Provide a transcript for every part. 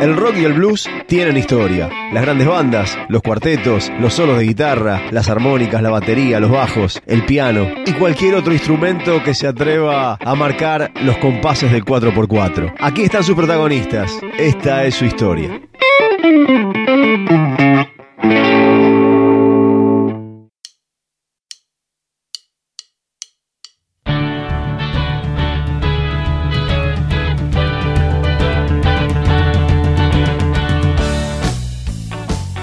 El rock y el blues tienen historia. Las grandes bandas, los cuartetos, los solos de guitarra, las armónicas, la batería, los bajos, el piano y cualquier otro instrumento que se atreva a marcar los compases del 4x4. Aquí están sus protagonistas. Esta es su historia.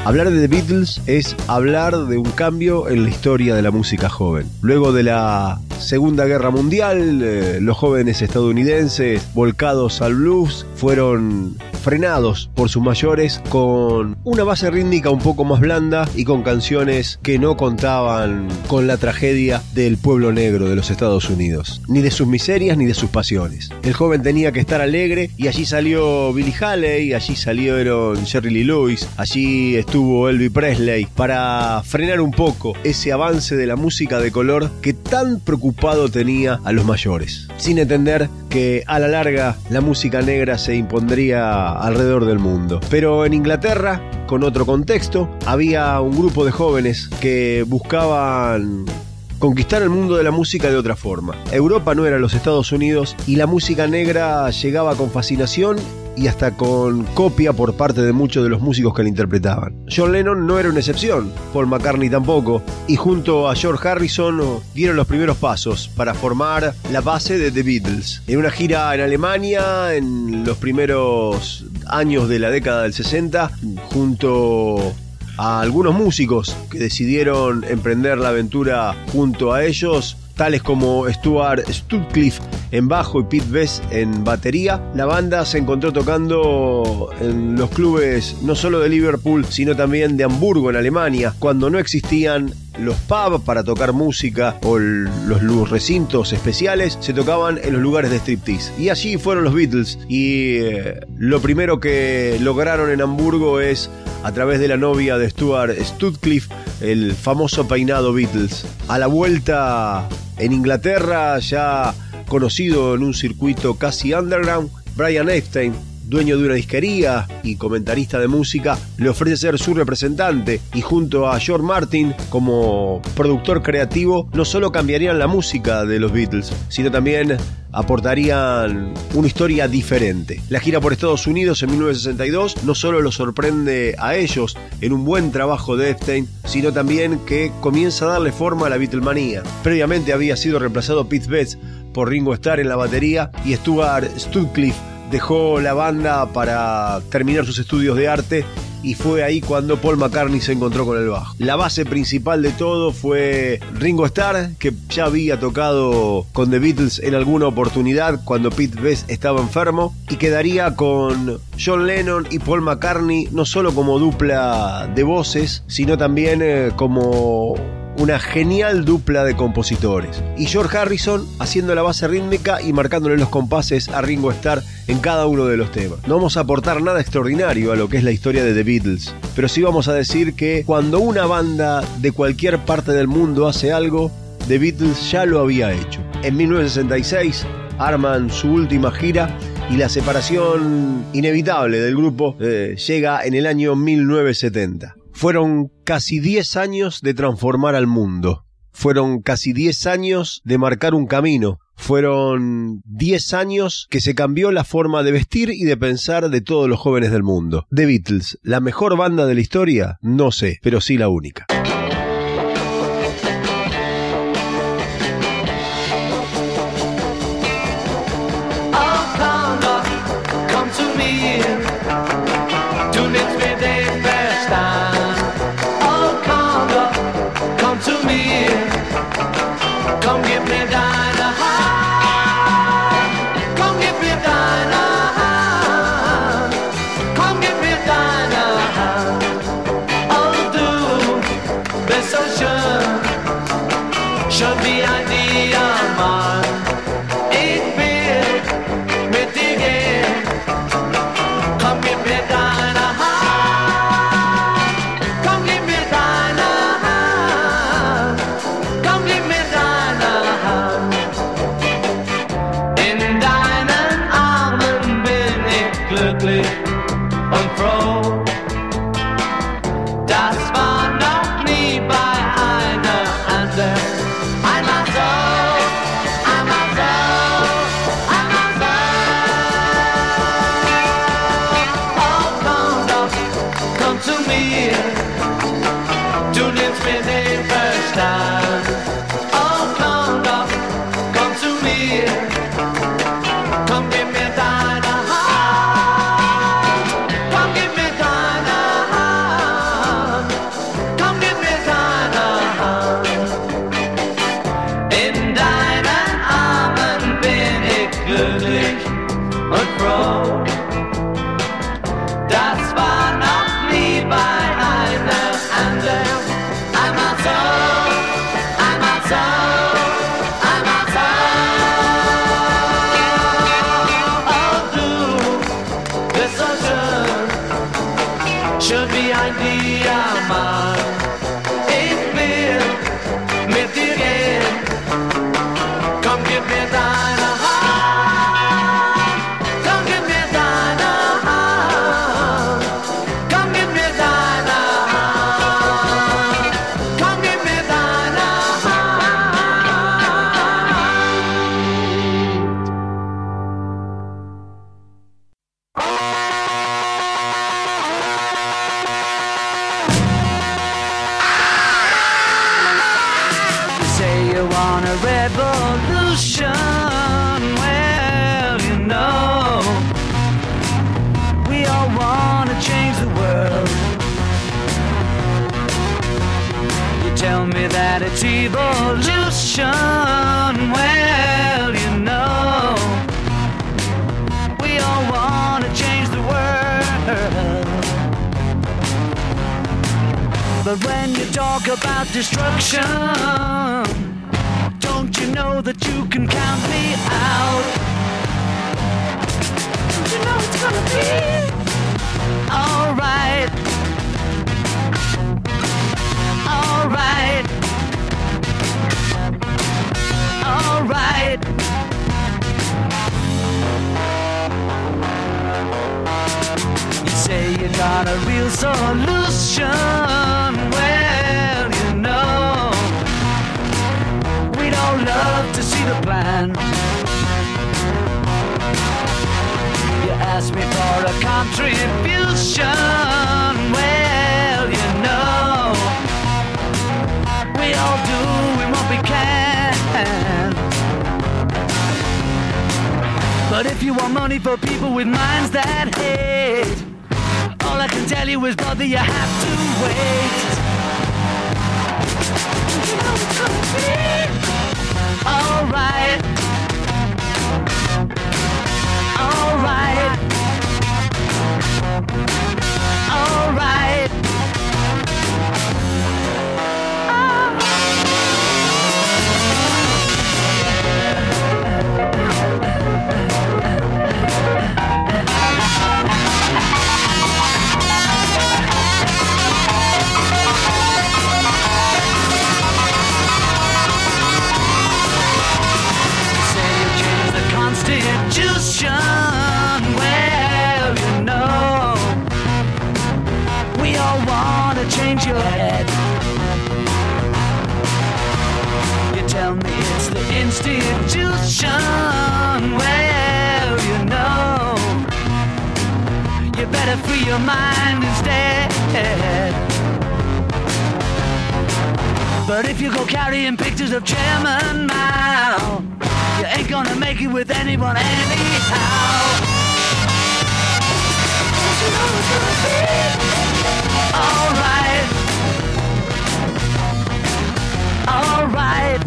Hablar de The Beatles es hablar de un cambio en la historia de la música joven. Luego de la Segunda Guerra Mundial, eh, los jóvenes estadounidenses volcados al blues fueron frenados por sus mayores con una base rítmica un poco más blanda y con canciones que no contaban con la tragedia del pueblo negro de los Estados Unidos, ni de sus miserias ni de sus pasiones. El joven tenía que estar alegre y allí salió Billy Haley, allí salieron Jerry Lee Lewis, allí estuvo Elvis Presley para frenar un poco ese avance de la música de color que tan preocupado tenía a los mayores, sin entender que a la larga la música negra se impondría alrededor del mundo. Pero en Inglaterra, con otro contexto, había un grupo de jóvenes que buscaban conquistar el mundo de la música de otra forma. Europa no era los Estados Unidos y la música negra llegaba con fascinación y hasta con copia por parte de muchos de los músicos que la interpretaban. John Lennon no era una excepción, Paul McCartney tampoco, y junto a George Harrison dieron los primeros pasos para formar la base de The Beatles. En una gira en Alemania, en los primeros años de la década del 60, junto a algunos músicos que decidieron emprender la aventura junto a ellos, tales como Stuart Sutcliffe en bajo y Pete Best en batería. La banda se encontró tocando en los clubes no solo de Liverpool, sino también de Hamburgo en Alemania, cuando no existían los pubs para tocar música o los recintos especiales se tocaban en los lugares de striptease. Y allí fueron los Beatles y eh, lo primero que lograron en Hamburgo es a través de la novia de Stuart Sutcliffe el famoso peinado Beatles. A la vuelta en Inglaterra ya conocido en un circuito casi underground, Brian Epstein dueño de una disquería y comentarista de música, le ofrece ser su representante y junto a George Martin como productor creativo no solo cambiarían la música de los Beatles, sino también aportarían una historia diferente. La gira por Estados Unidos en 1962 no solo los sorprende a ellos en un buen trabajo de Epstein, sino también que comienza a darle forma a la Beatlemanía. Previamente había sido reemplazado Pete Best por Ringo Starr en la batería y Stuart Sutcliffe dejó la banda para terminar sus estudios de arte y fue ahí cuando Paul McCartney se encontró con el bajo. La base principal de todo fue Ringo Starr, que ya había tocado con The Beatles en alguna oportunidad cuando Pete Best estaba enfermo, y quedaría con John Lennon y Paul McCartney no solo como dupla de voces, sino también eh, como una genial dupla de compositores. Y George Harrison haciendo la base rítmica y marcándole los compases a Ringo Starr en cada uno de los temas. No vamos a aportar nada extraordinario a lo que es la historia de The Beatles, pero sí vamos a decir que cuando una banda de cualquier parte del mundo hace algo, The Beatles ya lo había hecho. En 1966 arman su última gira y la separación inevitable del grupo eh, llega en el año 1970. Fueron casi 10 años de transformar al mundo. Fueron casi 10 años de marcar un camino. Fueron 10 años que se cambió la forma de vestir y de pensar de todos los jóvenes del mundo. The Beatles, la mejor banda de la historia, no sé, pero sí la única. ocean. Well, you know, we all want to change the world. You tell me that it's evolution. Well, you know, we all want to change the world. But when you talk about destruction, know that you can count me out? Don't you know it's gonna be alright? Alright. Alright. You say you got a real solution. For a contribution. Well, you know, we all doing what we can. But if you want money for people with minds that hate, all I can tell you is, brother, you have to wait. You know it's gonna be alright. Alright. Alright. You free your mind instead. But if you go carrying pictures of Chairman Mao, you ain't gonna make it with anyone anyhow. You know it's gonna be? Alright. Alright.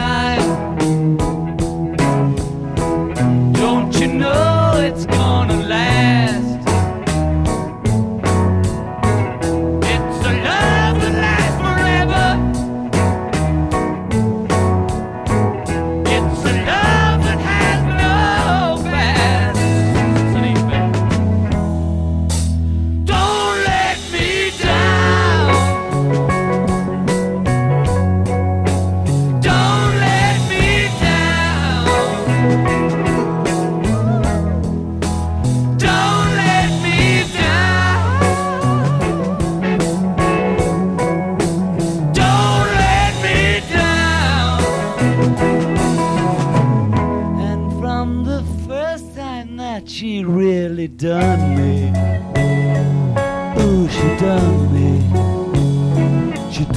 time. Don't you know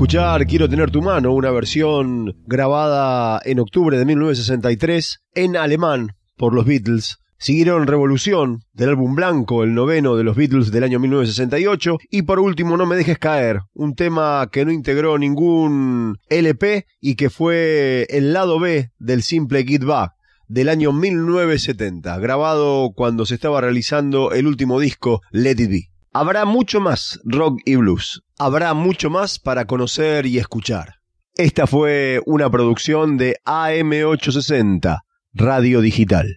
escuchar Quiero tener tu mano, una versión grabada en octubre de 1963 en alemán por los Beatles. Siguieron Revolución del álbum blanco, el noveno de los Beatles del año 1968. Y por último, No me dejes caer, un tema que no integró ningún LP y que fue el lado B del simple Get Back del año 1970, grabado cuando se estaba realizando el último disco Let It Be. Habrá mucho más rock y blues. Habrá mucho más para conocer y escuchar. Esta fue una producción de AM860, Radio Digital.